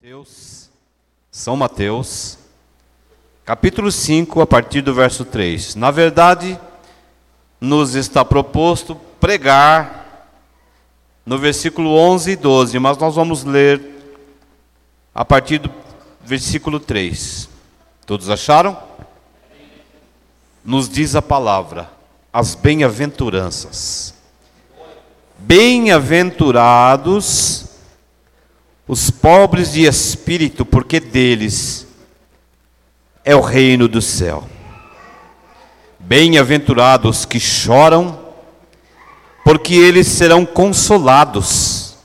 Mateus, São Mateus, capítulo 5, a partir do verso 3. Na verdade, nos está proposto pregar no versículo 11 e 12, mas nós vamos ler a partir do versículo 3. Todos acharam? Nos diz a palavra, as bem-aventuranças. Bem-aventurados os pobres de espírito, porque deles é o reino do céu. Bem-aventurados que choram, porque eles serão consolados.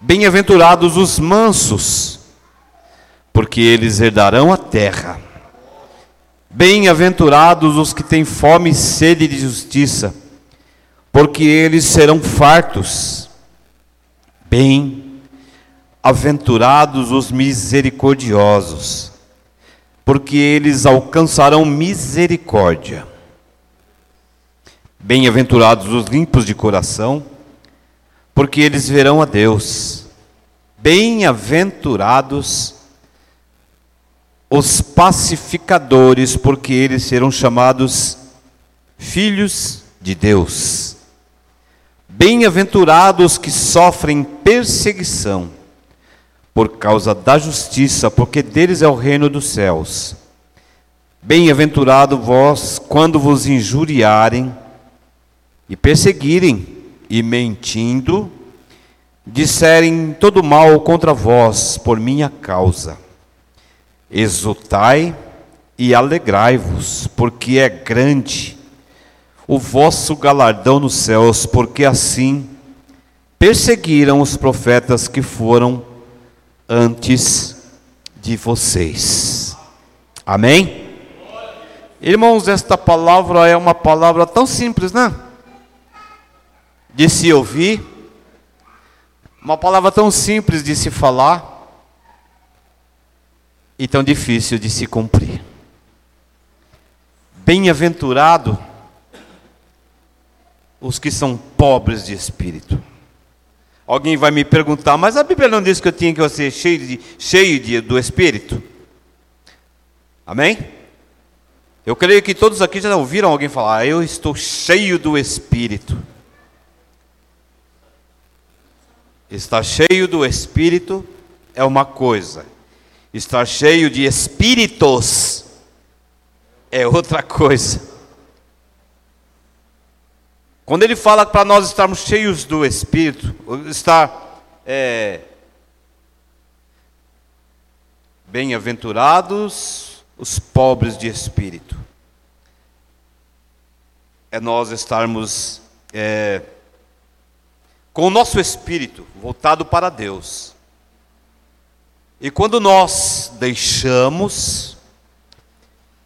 Bem-aventurados os mansos, porque eles herdarão a terra. Bem-aventurados os que têm fome e sede de justiça, porque eles serão fartos. Bem Aventurados os misericordiosos, porque eles alcançarão misericórdia. Bem-aventurados os limpos de coração, porque eles verão a Deus. Bem-aventurados os pacificadores, porque eles serão chamados filhos de Deus. Bem-aventurados que sofrem perseguição por causa da justiça, porque deles é o reino dos céus. Bem-aventurado vós quando vos injuriarem e perseguirem e mentindo, disserem todo mal contra vós por minha causa. Exultai e alegrai-vos, porque é grande o vosso galardão nos céus, porque assim perseguiram os profetas que foram antes de vocês. Amém? Irmãos, esta palavra é uma palavra tão simples, né? De se ouvir, uma palavra tão simples de se falar e tão difícil de se cumprir. Bem-aventurado os que são pobres de espírito. Alguém vai me perguntar, mas a Bíblia não diz que eu tinha que ser cheio, de, cheio de, do Espírito? Amém? Eu creio que todos aqui já ouviram alguém falar, ah, eu estou cheio do Espírito. Estar cheio do Espírito é uma coisa, estar cheio de espíritos é outra coisa. Quando ele fala para nós estarmos cheios do Espírito, estar é, bem-aventurados os pobres de espírito, é nós estarmos é, com o nosso espírito voltado para Deus. E quando nós deixamos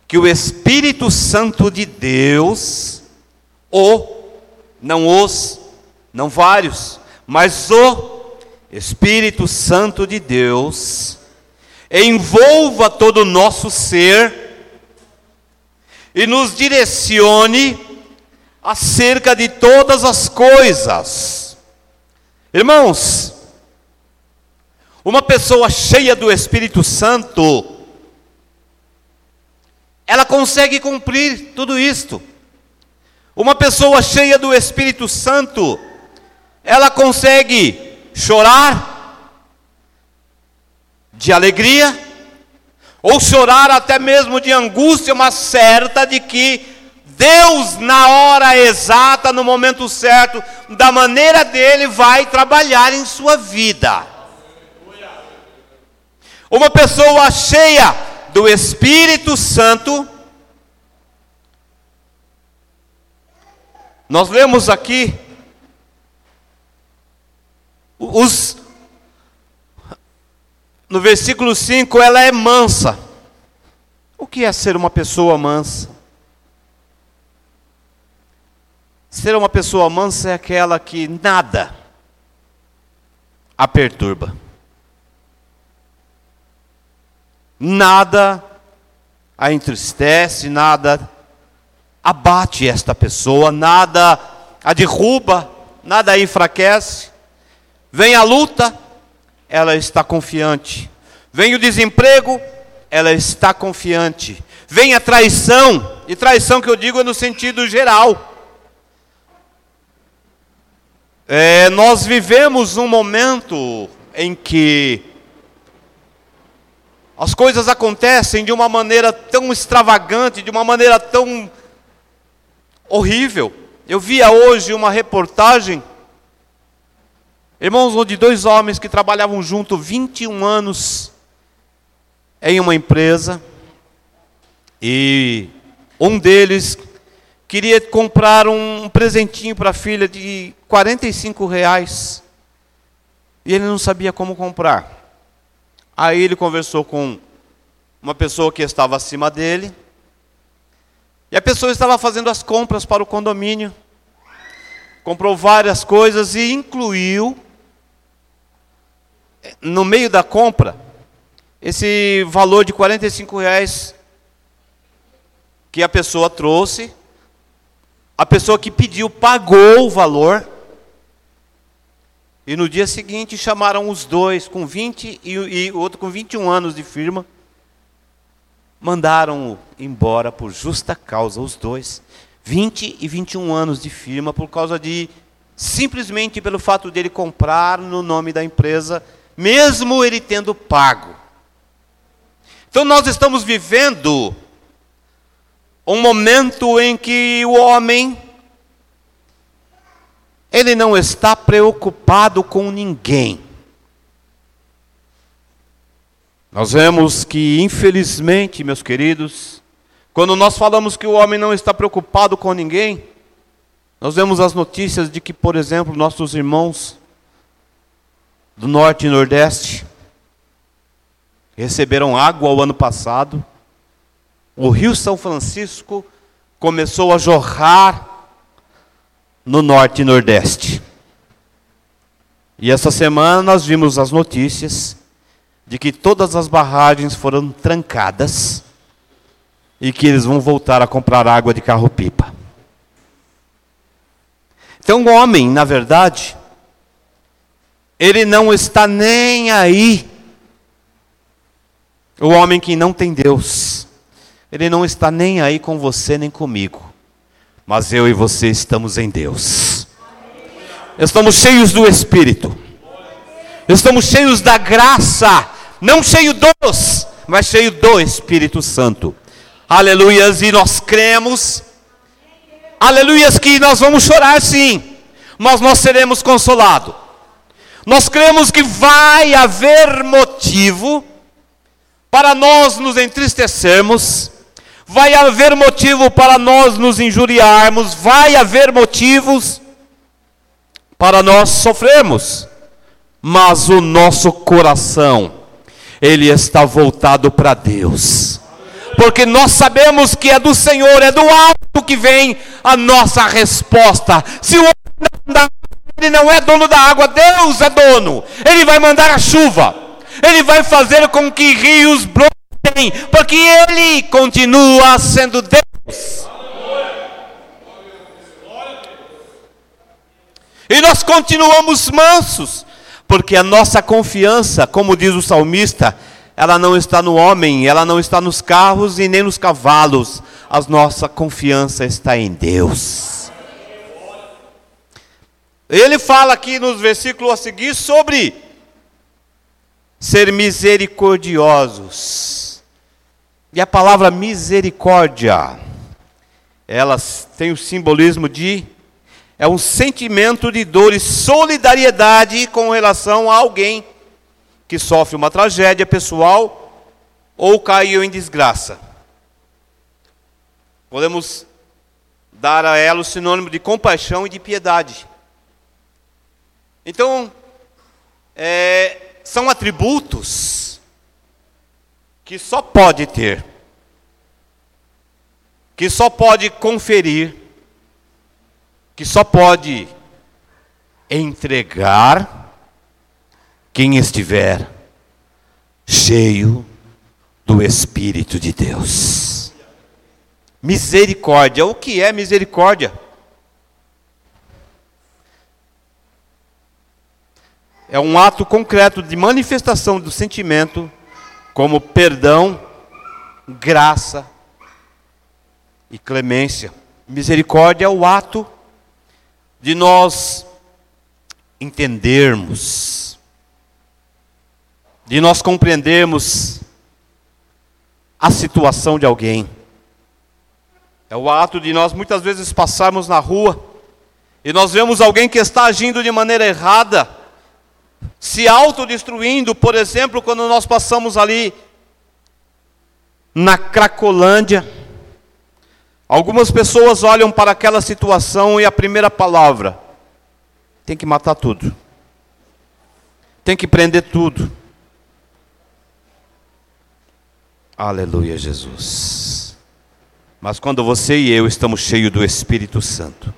que o Espírito Santo de Deus, o não os, não vários, mas o Espírito Santo de Deus envolva todo o nosso ser e nos direcione acerca de todas as coisas. Irmãos, uma pessoa cheia do Espírito Santo, ela consegue cumprir tudo isto. Uma pessoa cheia do Espírito Santo, ela consegue chorar de alegria, ou chorar até mesmo de angústia, mas certa de que Deus, na hora exata, no momento certo, da maneira dele, vai trabalhar em sua vida. Uma pessoa cheia do Espírito Santo, Nós lemos aqui os no versículo 5, ela é mansa. O que é ser uma pessoa mansa? Ser uma pessoa mansa é aquela que nada a perturba. Nada a entristece, nada abate esta pessoa, nada a derruba, nada a enfraquece. Vem a luta, ela está confiante. Vem o desemprego, ela está confiante. Vem a traição, e traição que eu digo é no sentido geral. É, nós vivemos um momento em que as coisas acontecem de uma maneira tão extravagante, de uma maneira tão horrível. Eu via hoje uma reportagem, irmãos, onde dois homens que trabalhavam junto 21 anos em uma empresa, e um deles queria comprar um presentinho para a filha de 45 reais. E ele não sabia como comprar. Aí ele conversou com uma pessoa que estava acima dele. E a pessoa estava fazendo as compras para o condomínio. Comprou várias coisas e incluiu no meio da compra esse valor de 45 reais que a pessoa trouxe a pessoa que pediu pagou o valor. E no dia seguinte chamaram os dois com 20 e, e o outro com 21 anos de firma. Mandaram embora por justa causa os dois. 20 e 21 anos de firma por causa de simplesmente pelo fato dele comprar no nome da empresa, mesmo ele tendo pago. Então nós estamos vivendo um momento em que o homem ele não está preocupado com ninguém. Nós vemos que, infelizmente, meus queridos, quando nós falamos que o homem não está preocupado com ninguém, nós vemos as notícias de que, por exemplo, nossos irmãos do Norte e Nordeste receberam água o ano passado, o Rio São Francisco começou a jorrar no norte e nordeste. E essa semana nós vimos as notícias de que todas as barragens foram trancadas e que eles vão voltar a comprar água de carro-pipa. Então, o homem, na verdade, ele não está nem aí. O homem que não tem Deus. Ele não está nem aí com você nem comigo. Mas eu e você estamos em Deus. Estamos cheios do Espírito. Estamos cheios da graça. Não cheio dos, mas cheio do Espírito Santo. Aleluias. E nós cremos. Aleluias que nós vamos chorar sim. Mas nós seremos consolados. Nós cremos que vai haver motivo para nós nos entristecermos vai haver motivo para nós nos injuriarmos, vai haver motivos para nós sofrermos, mas o nosso coração, ele está voltado para Deus, porque nós sabemos que é do Senhor, é do alto que vem a nossa resposta. Se o homem ele não é dono da água, Deus é dono, ele vai mandar a chuva, ele vai fazer com que rios brotem tem, porque Ele continua sendo Deus. E nós continuamos mansos, porque a nossa confiança, como diz o salmista, ela não está no homem, ela não está nos carros e nem nos cavalos, a nossa confiança está em Deus. Ele fala aqui nos versículos a seguir sobre ser misericordiosos. E a palavra misericórdia, ela tem o simbolismo de é um sentimento de dor e solidariedade com relação a alguém que sofre uma tragédia pessoal ou caiu em desgraça. Podemos dar a ela o sinônimo de compaixão e de piedade. Então, é, são atributos que só pode ter, que só pode conferir, que só pode entregar quem estiver cheio do Espírito de Deus. Misericórdia, o que é misericórdia? é um ato concreto de manifestação do sentimento, como perdão, graça e clemência. Misericórdia é o ato de nós entendermos, de nós compreendermos a situação de alguém. É o ato de nós muitas vezes passarmos na rua e nós vemos alguém que está agindo de maneira errada, se autodestruindo, por exemplo, quando nós passamos ali na Cracolândia. Algumas pessoas olham para aquela situação e a primeira palavra tem que matar tudo. Tem que prender tudo. Aleluia, Jesus. Mas quando você e eu estamos cheios do Espírito Santo,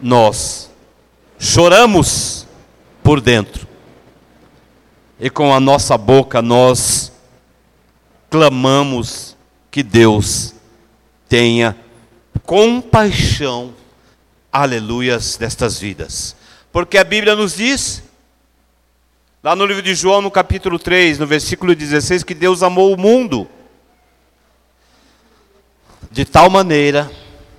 nós choramos por dentro, e com a nossa boca nós clamamos que Deus tenha compaixão, aleluias, destas vidas. Porque a Bíblia nos diz, lá no livro de João, no capítulo 3, no versículo 16, que Deus amou o mundo de tal maneira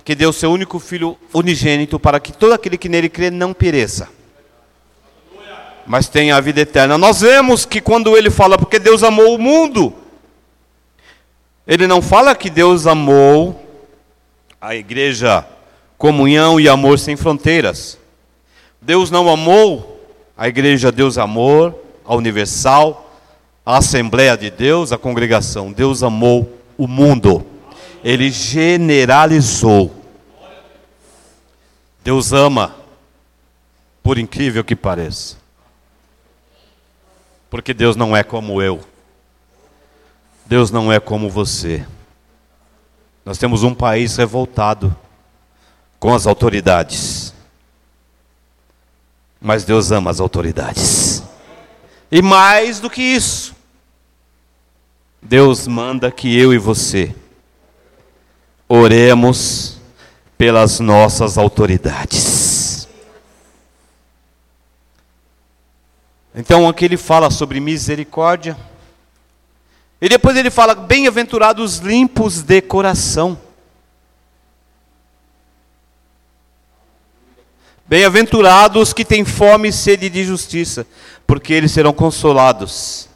que deu seu único filho unigênito para que todo aquele que nele crê não pereça, mas tenha a vida eterna. Nós vemos que quando ele fala porque Deus amou o mundo, ele não fala que Deus amou a igreja, comunhão e amor sem fronteiras. Deus não amou a igreja, Deus amou a universal, a Assembleia de Deus, a congregação. Deus amou o mundo ele generalizou. Deus ama, por incrível que pareça. Porque Deus não é como eu. Deus não é como você. Nós temos um país revoltado com as autoridades. Mas Deus ama as autoridades. E mais do que isso, Deus manda que eu e você oremos pelas nossas autoridades. Então aqui ele fala sobre misericórdia. E depois ele fala: bem-aventurados limpos de coração. Bem-aventurados que têm fome e sede de justiça, porque eles serão consolados.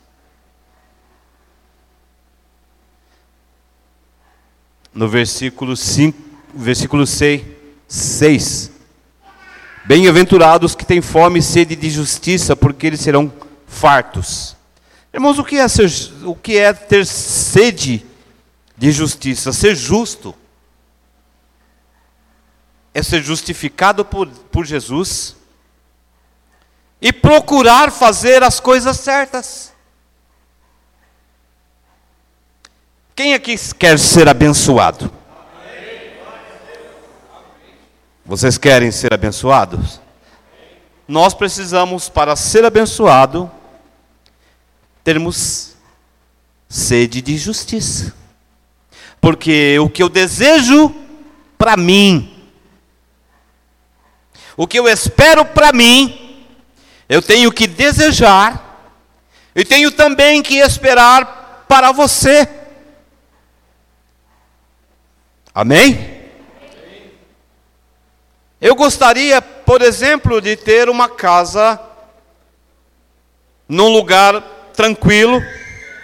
no versículo 5, versículo 6, 6. Bem-aventurados que têm fome e sede de justiça, porque eles serão fartos. Irmãos, o que é, ser, o que é ter sede de justiça? Ser justo é ser justificado por, por Jesus e procurar fazer as coisas certas. Quem aqui quer ser abençoado? Vocês querem ser abençoados? Nós precisamos, para ser abençoado, termos sede de justiça. Porque o que eu desejo para mim, o que eu espero para mim, eu tenho que desejar, e tenho também que esperar para você. Amém? Eu gostaria, por exemplo, de ter uma casa num lugar tranquilo,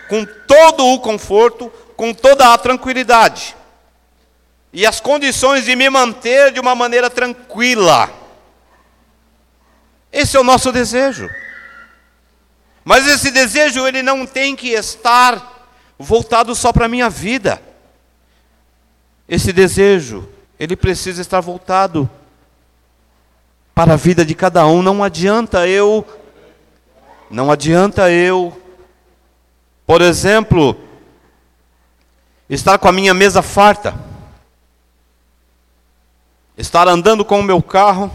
com todo o conforto, com toda a tranquilidade. E as condições de me manter de uma maneira tranquila. Esse é o nosso desejo. Mas esse desejo ele não tem que estar voltado só para a minha vida. Esse desejo, ele precisa estar voltado para a vida de cada um. Não adianta eu, não adianta eu, por exemplo, estar com a minha mesa farta, estar andando com o meu carro,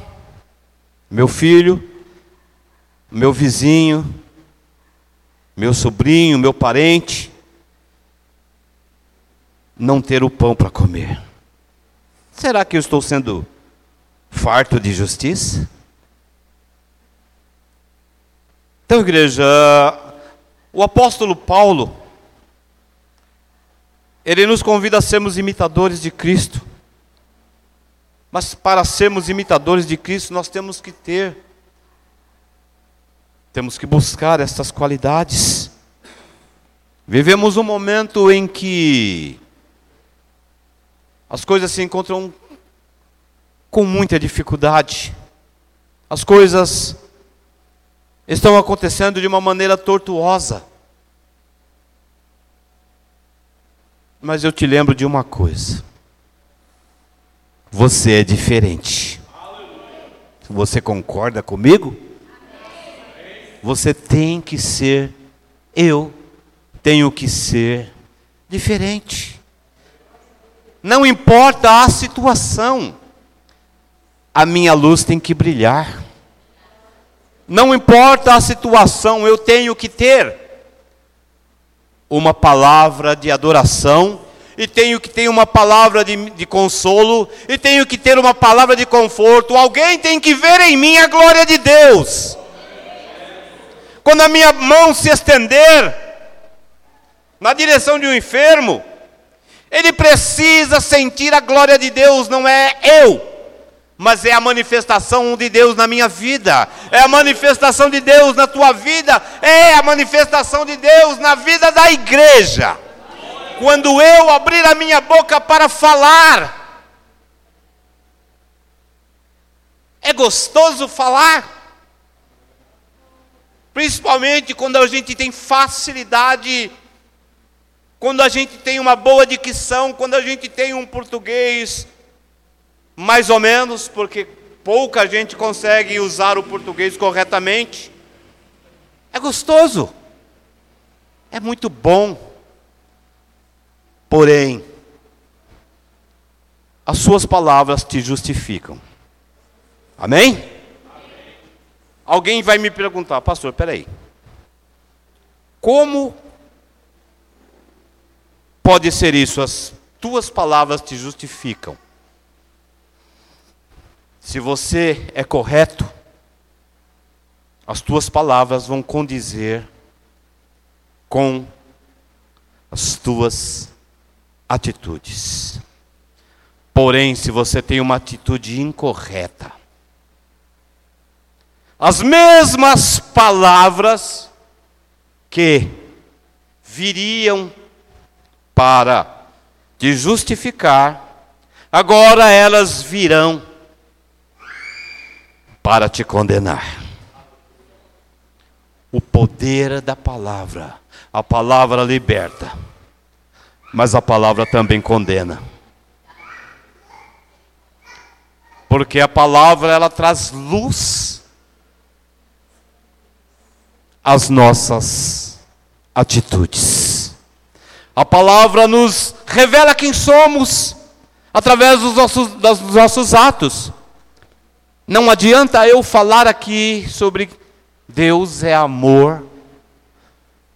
meu filho, meu vizinho, meu sobrinho, meu parente, não ter o pão para comer. Será que eu estou sendo farto de justiça? Então, igreja, o apóstolo Paulo, ele nos convida a sermos imitadores de Cristo. Mas para sermos imitadores de Cristo, nós temos que ter, temos que buscar essas qualidades. Vivemos um momento em que as coisas se encontram com muita dificuldade. As coisas estão acontecendo de uma maneira tortuosa. Mas eu te lembro de uma coisa. Você é diferente. Você concorda comigo? Você tem que ser, eu tenho que ser diferente. Não importa a situação, a minha luz tem que brilhar. Não importa a situação, eu tenho que ter uma palavra de adoração, e tenho que ter uma palavra de, de, consolo, e tenho que ter uma palavra de conforto. Alguém tem que ver em mim a glória de Deus. Quando a minha mão se estender na direção de um enfermo, ele precisa sentir a glória de Deus, não é eu mas é a manifestação de Deus na minha vida, é a manifestação de Deus na tua vida, é a manifestação de Deus na vida da igreja. Quando eu abrir a minha boca para falar, é gostoso falar, principalmente quando a gente tem facilidade, quando a gente tem uma boa dicção, quando a gente tem um português mais ou menos, porque pouca gente consegue usar o português corretamente. É gostoso, é muito bom, porém, as suas palavras te justificam. Amém? Amém? Alguém vai me perguntar, pastor, peraí, como pode ser isso? As tuas palavras te justificam. Se você é correto, as tuas palavras vão condizer com as tuas atitudes. Porém, se você tem uma atitude incorreta, as mesmas palavras que viriam para te justificar, agora elas virão para te condenar. O poder da palavra. A palavra liberta, mas a palavra também condena. Porque a palavra ela traz luz às nossas atitudes. A palavra nos revela quem somos através dos nossos, dos nossos atos. Não adianta eu falar aqui sobre Deus é amor,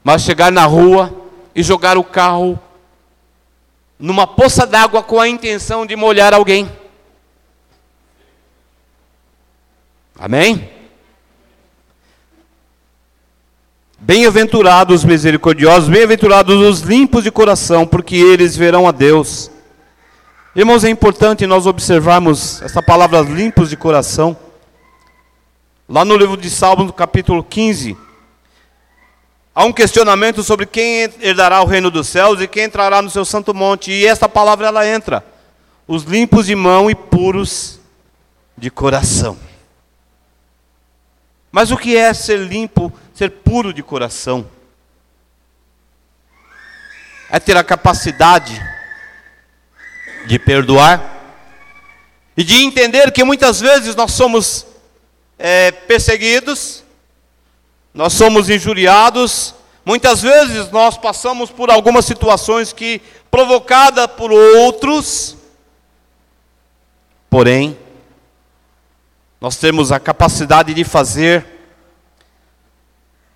mas chegar na rua e jogar o carro numa poça d'água com a intenção de molhar alguém. Amém? Bem-aventurados os misericordiosos, bem-aventurados os limpos de coração, porque eles verão a Deus. Irmãos, é importante nós observarmos essa palavra limpos de coração. Lá no livro de Salmos, capítulo 15, há um questionamento sobre quem herdará o reino dos céus e quem entrará no seu santo monte. E essa palavra ela entra: os limpos de mão e puros de coração. Mas o que é ser limpo, ser puro de coração? É ter a capacidade de perdoar e de entender que muitas vezes nós somos é, perseguidos, nós somos injuriados, muitas vezes nós passamos por algumas situações que, provocada por outros, porém, nós temos a capacidade de fazer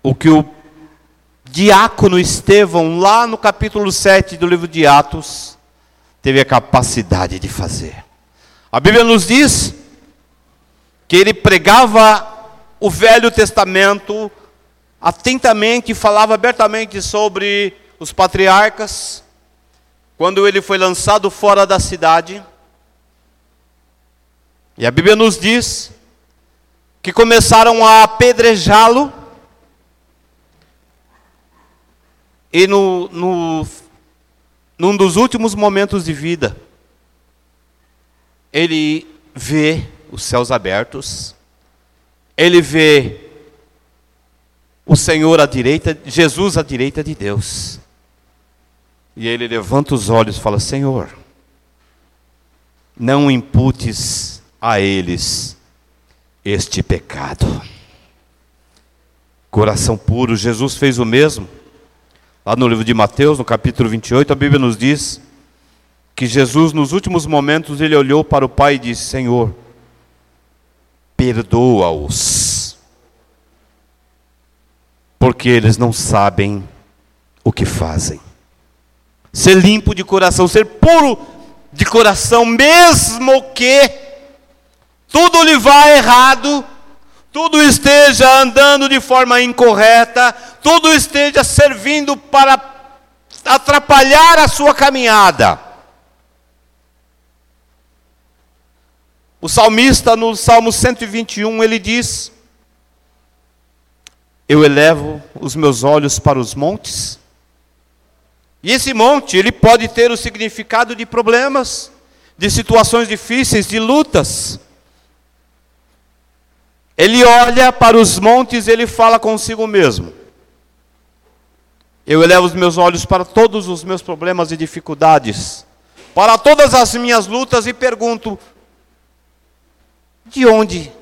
o que o diácono Estevão, lá no capítulo 7 do livro de Atos, teve a capacidade de fazer. A Bíblia nos diz que ele pregava o Velho Testamento atentamente, falava abertamente sobre os patriarcas, quando ele foi lançado fora da cidade. E a Bíblia nos diz que começaram a apedrejá-lo, e no, no, num dos últimos momentos de vida, ele vê os céus abertos, ele vê o Senhor à direita, Jesus à direita de Deus. E ele levanta os olhos e fala: Senhor, não imputes a eles este pecado. Coração puro, Jesus fez o mesmo. Lá no livro de Mateus, no capítulo 28, a Bíblia nos diz que Jesus, nos últimos momentos, ele olhou para o Pai e disse: Senhor, perdoa-os, porque eles não sabem o que fazem. Ser limpo de coração, ser puro de coração, mesmo que tudo lhe vá errado, tudo esteja andando de forma incorreta, tudo esteja servindo para atrapalhar a sua caminhada. O salmista, no Salmo 121, ele diz: Eu elevo os meus olhos para os montes. E esse monte, ele pode ter o significado de problemas, de situações difíceis, de lutas. Ele olha para os montes e ele fala consigo mesmo: Eu elevo os meus olhos para todos os meus problemas e dificuldades, para todas as minhas lutas e pergunto: de onde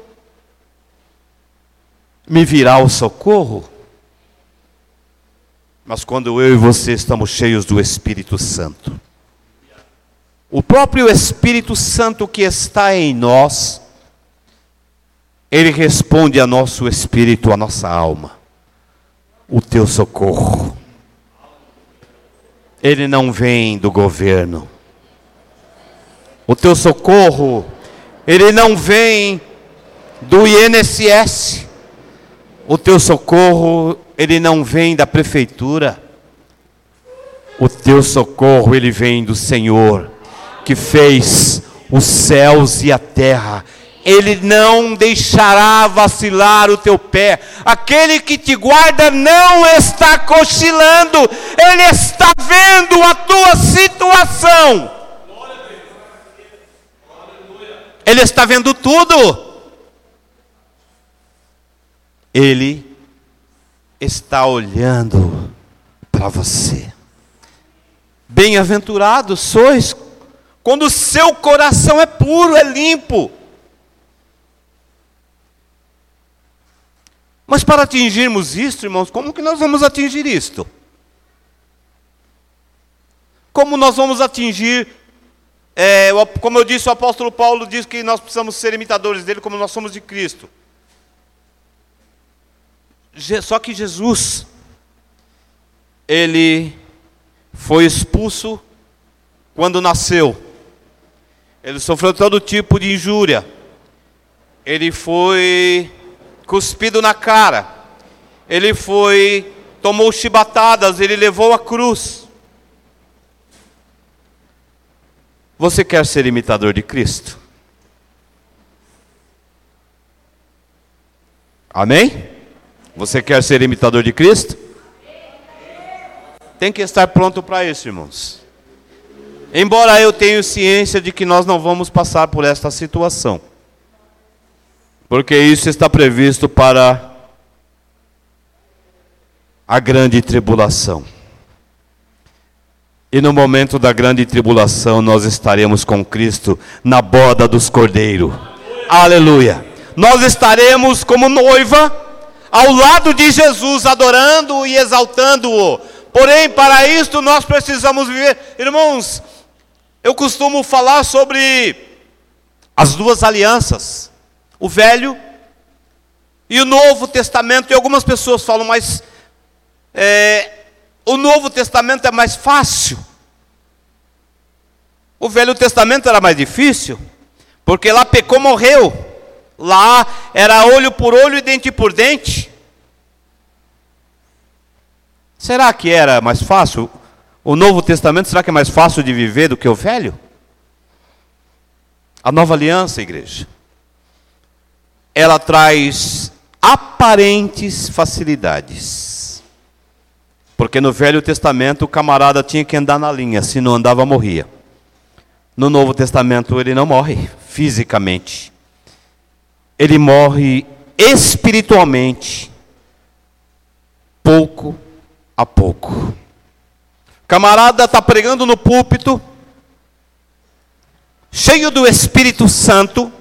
me virá o socorro? Mas quando eu e você estamos cheios do Espírito Santo, o próprio Espírito Santo que está em nós, ele responde a nosso espírito, a nossa alma, o teu socorro. Ele não vem do governo. O teu socorro ele não vem do INSS. O teu socorro, ele não vem da prefeitura. O teu socorro, ele vem do Senhor, que fez os céus e a terra. Ele não deixará vacilar o teu pé. Aquele que te guarda não está cochilando, ele está vendo a tua situação. Ele está vendo tudo. Ele está olhando para você. Bem-aventurados sois quando o seu coração é puro, é limpo. Mas para atingirmos isto, irmãos, como que nós vamos atingir isto? Como nós vamos atingir é, como eu disse, o apóstolo Paulo diz que nós precisamos ser imitadores dele como nós somos de Cristo. Só que Jesus, ele foi expulso quando nasceu. Ele sofreu todo tipo de injúria. Ele foi cuspido na cara. Ele foi tomou chibatadas, ele levou a cruz. Você quer ser imitador de Cristo? Amém? Você quer ser imitador de Cristo? Tem que estar pronto para isso, irmãos. Embora eu tenha ciência de que nós não vamos passar por esta situação, porque isso está previsto para a grande tribulação. E no momento da grande tribulação nós estaremos com Cristo na boda dos cordeiros. Aleluia. Nós estaremos como noiva ao lado de Jesus, adorando e exaltando-o. Porém, para isto nós precisamos viver. Irmãos, eu costumo falar sobre as duas alianças, o Velho e o Novo Testamento. E algumas pessoas falam, mas é, o Novo Testamento é mais fácil. O Velho Testamento era mais difícil, porque lá pecou, morreu. Lá era olho por olho e dente por dente. Será que era mais fácil? O Novo Testamento será que é mais fácil de viver do que o Velho? A nova aliança, igreja, ela traz aparentes facilidades. Porque no Velho Testamento o camarada tinha que andar na linha, se não andava, morria. No Novo Testamento ele não morre fisicamente, ele morre espiritualmente, pouco a pouco. Camarada está pregando no púlpito, cheio do Espírito Santo,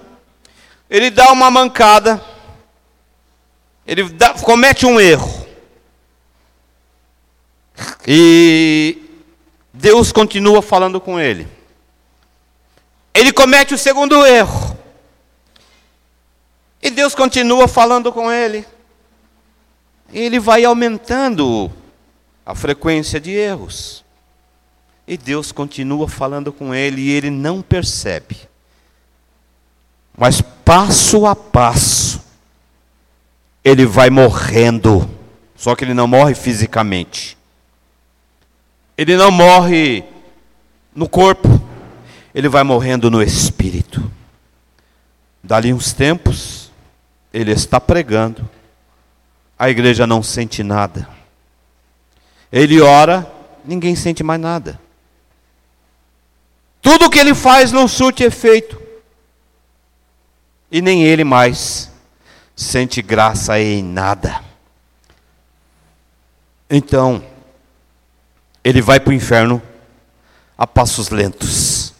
ele dá uma mancada, ele dá, comete um erro. E Deus continua falando com ele. Ele comete o segundo erro. E Deus continua falando com ele. Ele vai aumentando a frequência de erros. E Deus continua falando com ele e ele não percebe. Mas passo a passo, ele vai morrendo. Só que ele não morre fisicamente. Ele não morre no corpo. Ele vai morrendo no espírito. Dali uns tempos, ele está pregando. A igreja não sente nada. Ele ora, ninguém sente mais nada. Tudo que ele faz não surte efeito. E nem ele mais sente graça em nada. Então, ele vai para o inferno a passos lentos.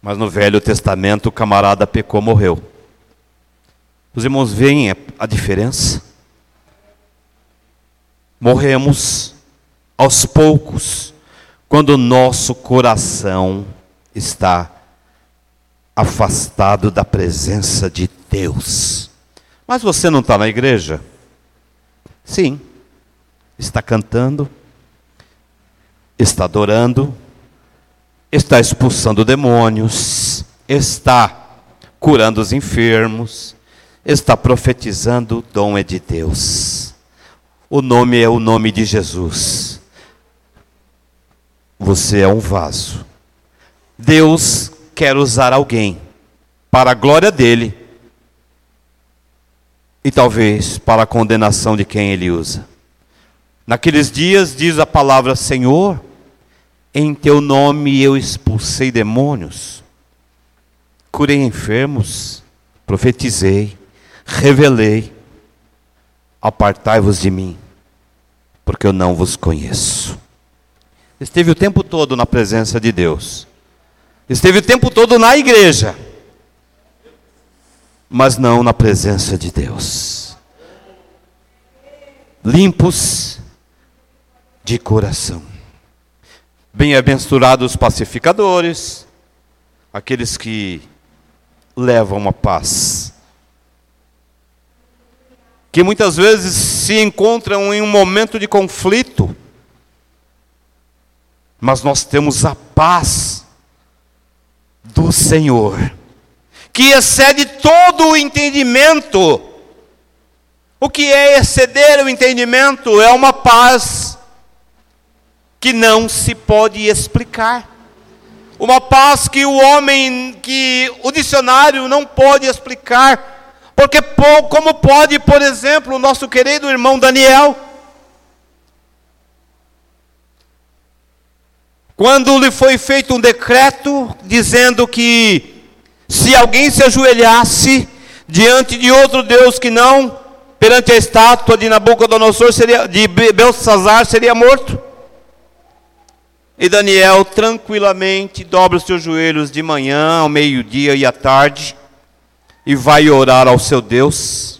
Mas no Velho Testamento o camarada pecou, morreu. Os irmãos veem a diferença? morremos aos poucos, quando o nosso coração está afastado da presença de Deus. Mas você não está na igreja? Sim, está cantando, está adorando, está expulsando demônios, está curando os enfermos, está profetizando, o dom é de Deus. O nome é o nome de Jesus. Você é um vaso. Deus quer usar alguém para a glória dele e talvez para a condenação de quem ele usa. Naqueles dias diz a palavra Senhor, em teu nome eu expulsei demônios, curei enfermos, profetizei, revelei Apartai-vos de mim, porque eu não vos conheço. Esteve o tempo todo na presença de Deus, esteve o tempo todo na igreja, mas não na presença de Deus. Limpos de coração. Bem-aventurados pacificadores, aqueles que levam a paz que muitas vezes se encontram em um momento de conflito, mas nós temos a paz do Senhor, que excede todo o entendimento. O que é exceder o entendimento? É uma paz que não se pode explicar. Uma paz que o homem, que o dicionário não pode explicar porque, como pode, por exemplo, o nosso querido irmão Daniel, quando lhe foi feito um decreto dizendo que se alguém se ajoelhasse diante de outro Deus que não, perante a estátua de Nabucodonosor, seria, de Belsazar, seria morto. E Daniel tranquilamente dobra os seus joelhos de manhã, ao meio-dia e à tarde, e vai orar ao seu Deus?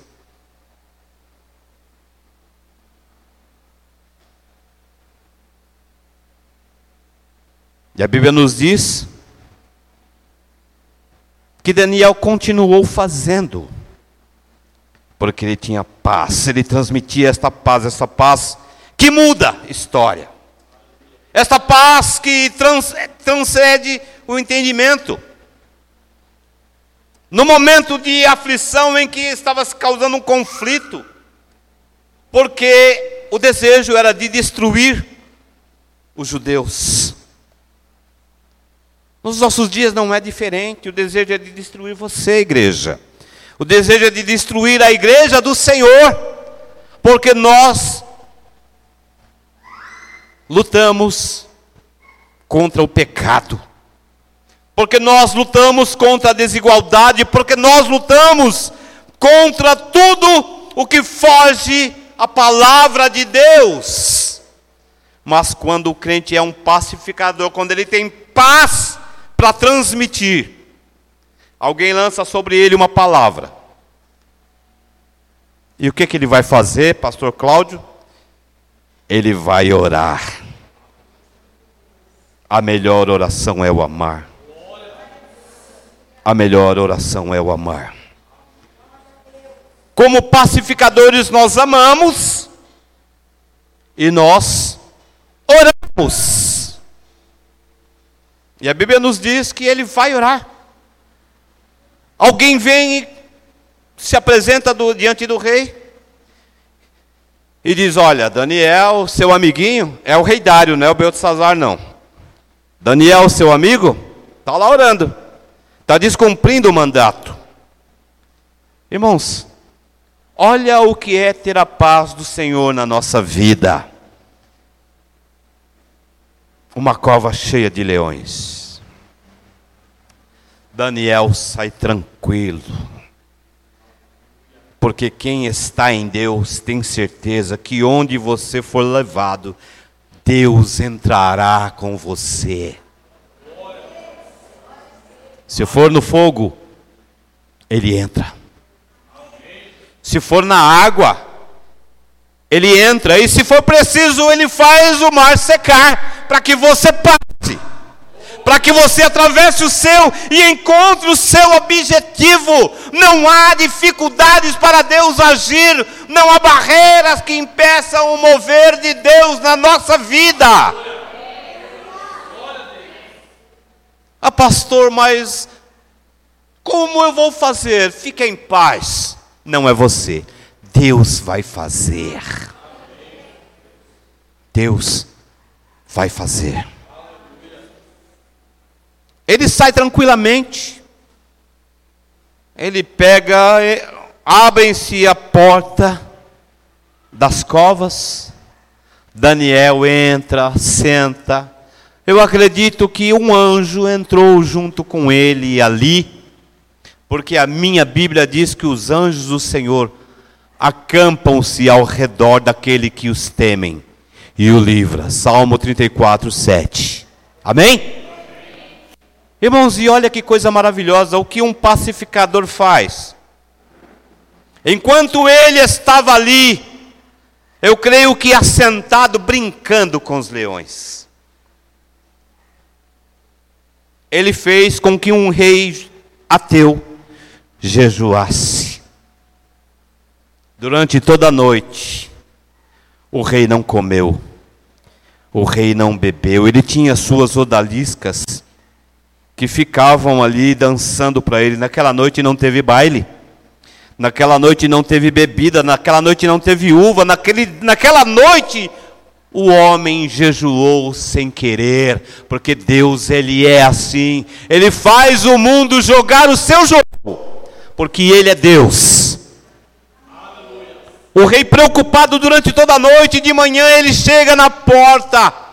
E a Bíblia nos diz que Daniel continuou fazendo, porque ele tinha paz, ele transmitia esta paz, essa paz que muda história, esta paz que trans, transcende o entendimento. No momento de aflição em que estava se causando um conflito, porque o desejo era de destruir os judeus. Nos nossos dias não é diferente, o desejo é de destruir você, igreja. O desejo é de destruir a igreja do Senhor, porque nós lutamos contra o pecado, porque nós lutamos contra a desigualdade, porque nós lutamos contra tudo o que foge à palavra de Deus. Mas quando o crente é um pacificador, quando ele tem paz para transmitir, alguém lança sobre ele uma palavra. E o que, que ele vai fazer, pastor Cláudio? Ele vai orar. A melhor oração é o amar. A melhor oração é o amar. Como pacificadores, nós amamos e nós oramos. E a Bíblia nos diz que ele vai orar. Alguém vem e se apresenta do, diante do rei e diz: Olha, Daniel, seu amiguinho, é o rei Dário, não é o Beltesazar, não. Daniel, seu amigo, está lá orando, está descumprindo o mandato. Irmãos, olha o que é ter a paz do Senhor na nossa vida. Uma cova cheia de leões. Daniel sai tranquilo. Porque quem está em Deus tem certeza que onde você for levado, Deus entrará com você. Se for no fogo, Ele entra. Se for na água, Ele entra. E se for preciso, Ele faz o mar secar, para que você passe para que você atravesse o seu e encontre o seu objetivo. Não há dificuldades para Deus agir, não há barreiras que impeçam o mover de Deus na nossa vida. Ah, pastor, mas como eu vou fazer? Fique em paz. Não é você, Deus vai fazer. Deus vai fazer. Ele sai tranquilamente. Ele pega, abre-se a porta das covas. Daniel entra, senta. Eu acredito que um anjo entrou junto com ele ali, porque a minha Bíblia diz que os anjos do Senhor acampam-se ao redor daquele que os temem e o livra. Salmo 34, 7. Amém? Irmãos, e olha que coisa maravilhosa, o que um pacificador faz. Enquanto ele estava ali, eu creio que assentado, brincando com os leões, ele fez com que um rei ateu jejuasse. Durante toda a noite, o rei não comeu, o rei não bebeu, ele tinha suas odaliscas que ficavam ali dançando para ele. Naquela noite não teve baile, naquela noite não teve bebida, naquela noite não teve uva, naquele, naquela noite o homem jejuou sem querer, porque Deus ele é assim, ele faz o mundo jogar o seu jogo, porque ele é Deus. O rei preocupado durante toda a noite, de manhã ele chega na porta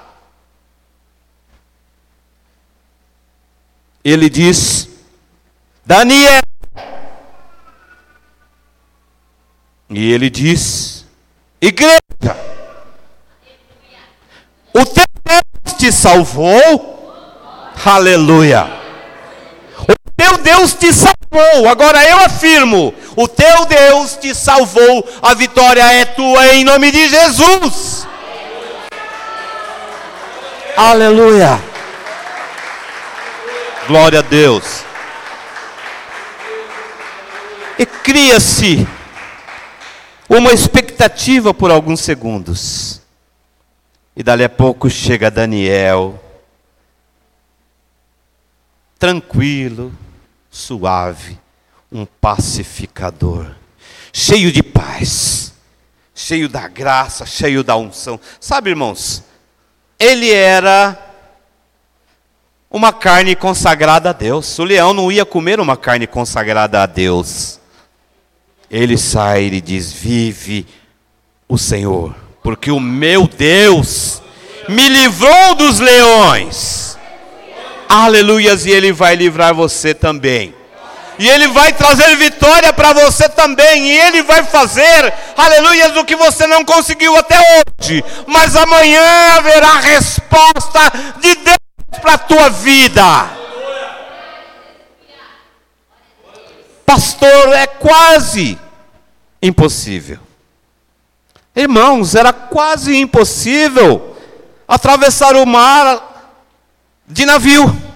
ele diz: Daniel. E ele diz: Igreja, o teu Deus te salvou. Aleluia. O teu Deus te salvou. Agora eu afirmo: o teu Deus te salvou. A vitória é tua em nome de Jesus. Aleluia. Glória a Deus. E cria-se uma expectativa por alguns segundos. E dali a pouco chega Daniel, tranquilo, suave, um pacificador, cheio de paz, cheio da graça, cheio da unção. Sabe, irmãos, ele era uma carne consagrada a Deus. O leão não ia comer uma carne consagrada a Deus. Ele sai e diz: Vive o Senhor, porque o meu Deus me livrou dos leões. Aleluias, e Ele vai livrar você também. E Ele vai trazer vitória para você também. E Ele vai fazer, aleluias, o que você não conseguiu até hoje. Mas amanhã haverá resposta de Deus para a tua vida. Pastor, é quase impossível. Irmãos, era quase impossível atravessar o mar de navio.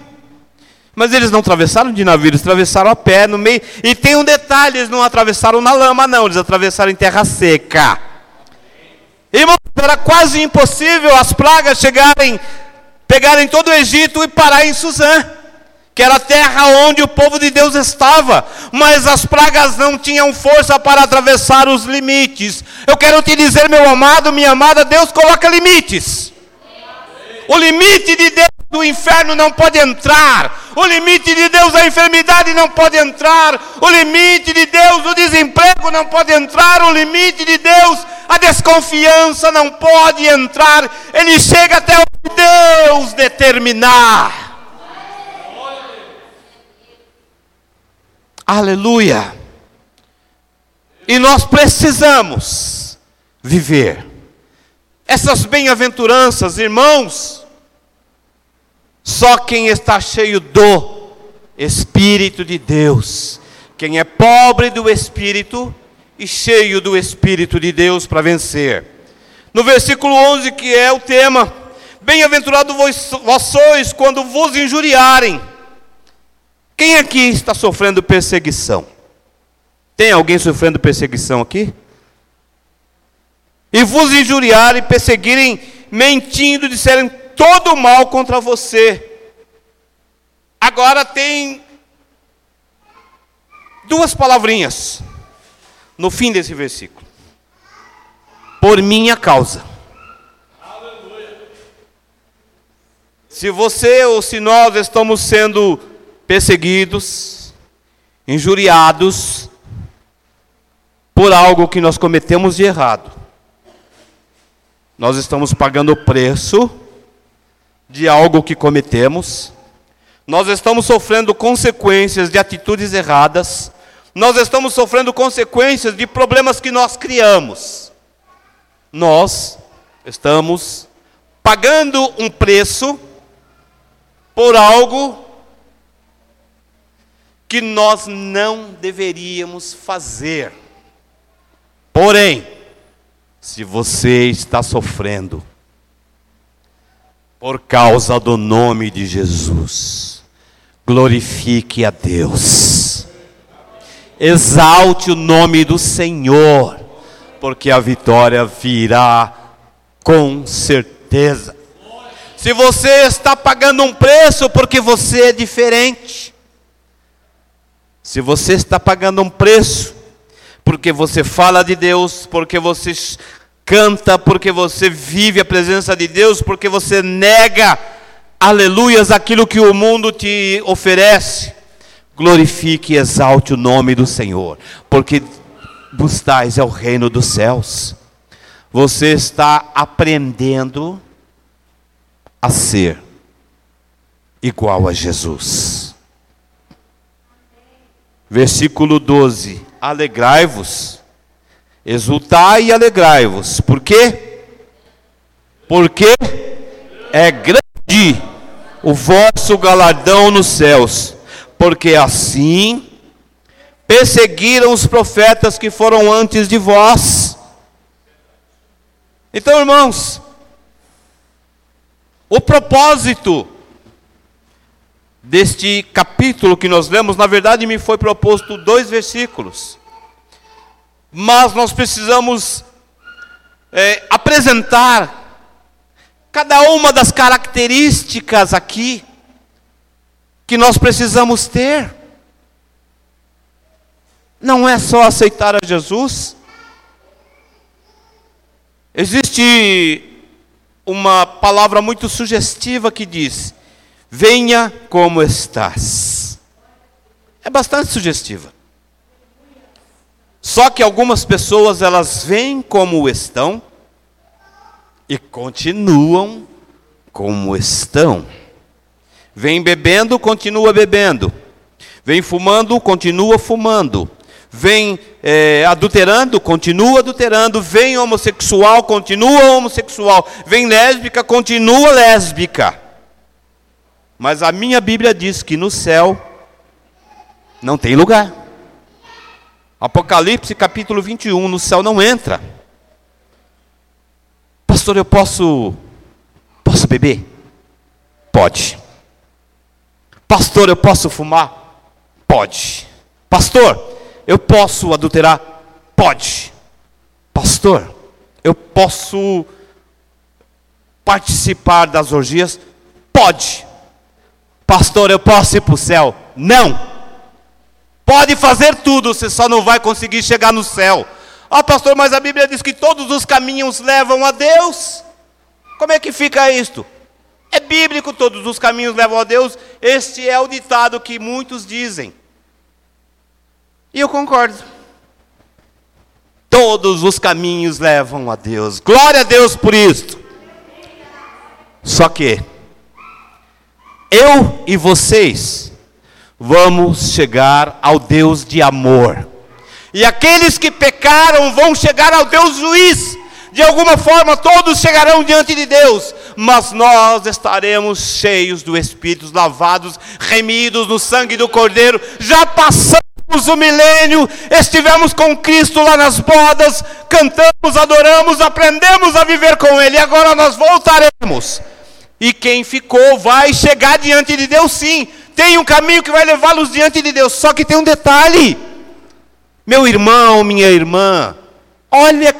Mas eles não atravessaram de navio, eles atravessaram a pé no meio. E tem um detalhe: eles não atravessaram na lama, não, eles atravessaram em terra seca. Irmãos, era quase impossível as pragas chegarem pegarem todo o Egito e parar em Suzã, que era a terra onde o povo de Deus estava, mas as pragas não tinham força para atravessar os limites. Eu quero te dizer, meu amado, minha amada, Deus coloca limites. O limite de Deus do inferno não pode entrar. O limite de Deus a enfermidade não pode entrar. O limite de Deus o desemprego não pode entrar. O limite de Deus a desconfiança não pode entrar. Ele chega até o Deus determinar. Aleluia. E nós precisamos viver essas bem-aventuranças, irmãos. Só quem está cheio do Espírito de Deus, quem é pobre do Espírito e cheio do Espírito de Deus para vencer. No versículo 11, que é o tema, Bem-aventurado vós, vós sois quando vos injuriarem. Quem aqui está sofrendo perseguição? Tem alguém sofrendo perseguição aqui? E vos injuriarem, perseguirem, mentindo, disserem todo mal contra você. Agora tem duas palavrinhas no fim desse versículo. Por minha causa. Se você ou se nós estamos sendo perseguidos, injuriados por algo que nós cometemos de errado, nós estamos pagando o preço de algo que cometemos, nós estamos sofrendo consequências de atitudes erradas, nós estamos sofrendo consequências de problemas que nós criamos. Nós estamos pagando um preço por algo que nós não deveríamos fazer. Porém, se você está sofrendo por causa do nome de Jesus, glorifique a Deus, exalte o nome do Senhor, porque a vitória virá com certeza. Se você está pagando um preço porque você é diferente, se você está pagando um preço porque você fala de Deus, porque você canta, porque você vive a presença de Deus, porque você nega, aleluias, aquilo que o mundo te oferece, glorifique e exalte o nome do Senhor, porque bustais é o reino dos céus. Você está aprendendo a ser igual a Jesus. Versículo 12: Alegrai-vos, exultai e alegrai-vos, por quê? Porque é grande o vosso galardão nos céus, porque assim perseguiram os profetas que foram antes de vós. Então, irmãos, o propósito deste capítulo que nós lemos, na verdade, me foi proposto dois versículos. Mas nós precisamos é, apresentar cada uma das características aqui que nós precisamos ter. Não é só aceitar a Jesus, Existe uma palavra muito sugestiva que diz: Venha como estás. É bastante sugestiva. Só que algumas pessoas elas vêm como estão e continuam como estão. Vem bebendo, continua bebendo. Vem fumando, continua fumando. Vem é, adulterando, continua adulterando. Vem homossexual, continua homossexual. Vem lésbica, continua lésbica. Mas a minha Bíblia diz que no céu não tem lugar. Apocalipse capítulo 21, no céu não entra. Pastor, eu posso posso beber? Pode. Pastor, eu posso fumar? Pode. Pastor, eu posso adulterar? Pode. Pastor, eu posso participar das orgias? Pode. Pastor, eu posso ir para o céu? Não. Pode fazer tudo, você só não vai conseguir chegar no céu. Ah, pastor, mas a Bíblia diz que todos os caminhos levam a Deus. Como é que fica isto? É bíblico, todos os caminhos levam a Deus. Este é o ditado que muitos dizem. E eu concordo. Todos os caminhos levam a Deus. Glória a Deus por isto. Só que eu e vocês vamos chegar ao Deus de amor. E aqueles que pecaram vão chegar ao Deus juiz. De alguma forma, todos chegarão diante de Deus, mas nós estaremos cheios do Espírito, lavados, remidos no sangue do Cordeiro. Já passamos o milênio, estivemos com Cristo lá nas bodas, cantamos, adoramos, aprendemos a viver com Ele, agora nós voltaremos. E quem ficou vai chegar diante de Deus, sim, tem um caminho que vai levá-los diante de Deus. Só que tem um detalhe. Meu irmão, minha irmã, olha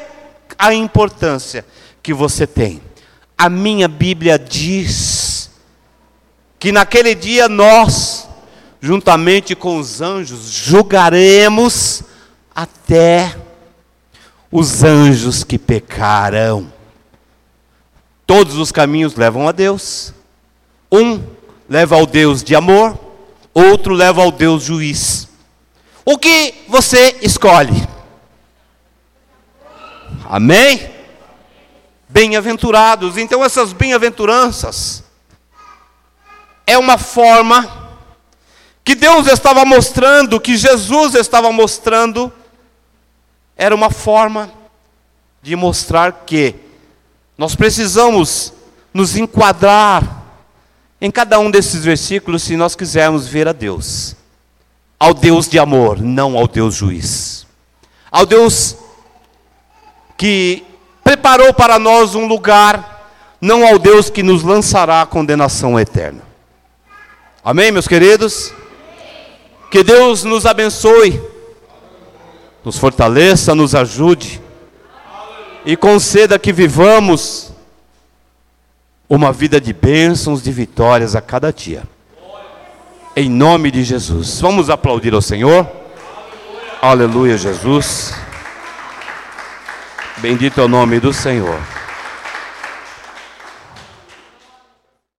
a importância que você tem. A minha Bíblia diz que naquele dia nós, juntamente com os anjos, julgaremos até os anjos que pecaram. Todos os caminhos levam a Deus. Um leva ao Deus de amor, outro leva ao Deus juiz. O que você escolhe? Amém? Bem-aventurados. Então, essas bem-aventuranças é uma forma que Deus estava mostrando, que Jesus estava mostrando, era uma forma de mostrar que nós precisamos nos enquadrar em cada um desses versículos se nós quisermos ver a Deus. Ao Deus de amor, não ao Deus juiz. Ao Deus que preparou para nós um lugar, não ao Deus que nos lançará a condenação eterna. Amém, meus queridos? Que Deus nos abençoe, nos fortaleça, nos ajude e conceda que vivamos uma vida de bênçãos, de vitórias a cada dia. Em nome de Jesus. Vamos aplaudir ao Senhor. Aleluia, Jesus. Bendito é o nome do Senhor.